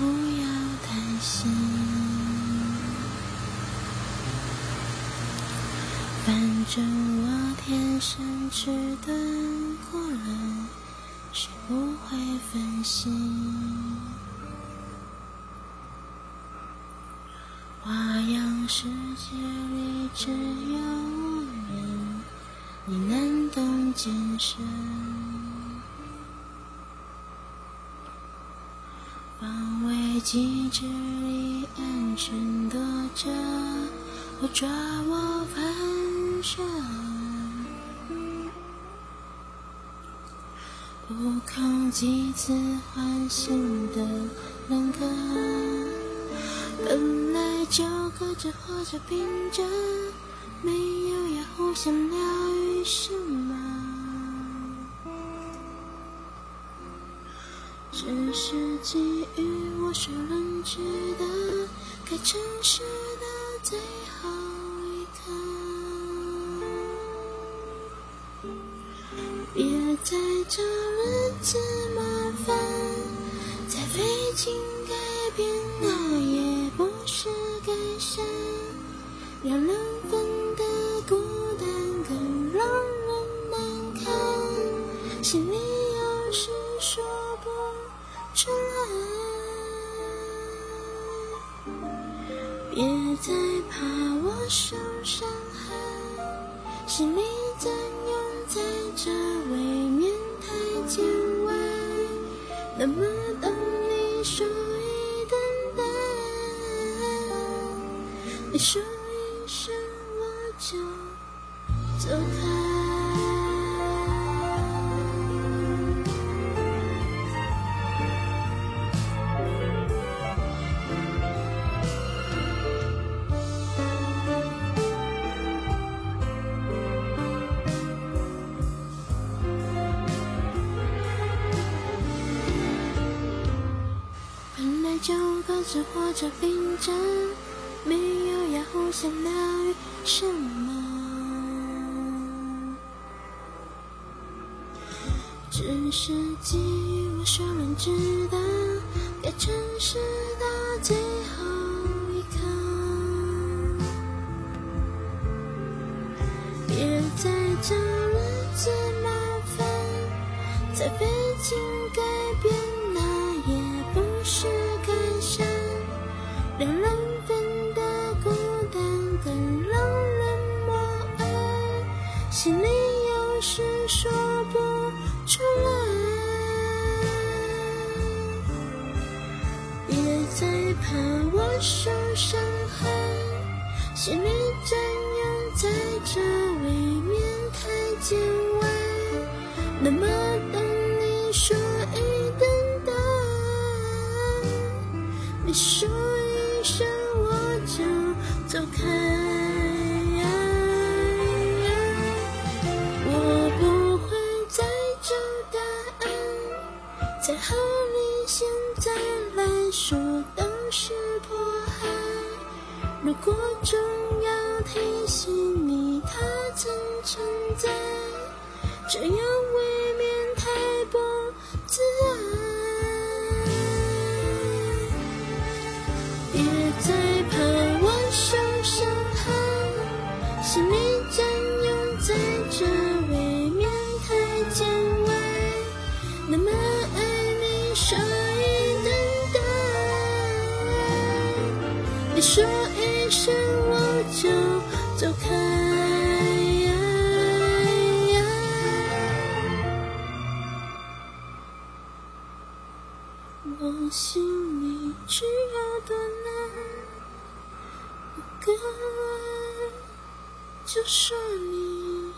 不要担心。反正我天生迟钝过人，学不会分心。花样世界里只有我人，你难懂艰深。机制里安全躲着，我抓我反射。不空几次唤醒的人格，本来就隔着或者拼着，没有要互相疗愈什么。只是给予我所认知的该诚实的最后一刻，别再找日子麻烦，再费劲改变，那也不是改善，两人份的孤单更让人难堪，心里有事说不出来，别再怕我受伤害，是你占有在这未免太见外，那么当你说一等待，你说一声我就走开。就各自活着，并着，没有要互相疗愈什么，只是给予我所认知的，该诚实的最后一刻，别再找日子麻烦，再费劲改变，说不出来。别再怕我受伤害，心里占有在这未免太见外。那么等你说一等待，你说。说都是迫害。如果总要提醒你，他曾存在，这样未免太不自然。再怕我受伤害，心里占有在这未免太见外。那么爱你，你说一声我就走开。我心里只有多难。哥，就说你。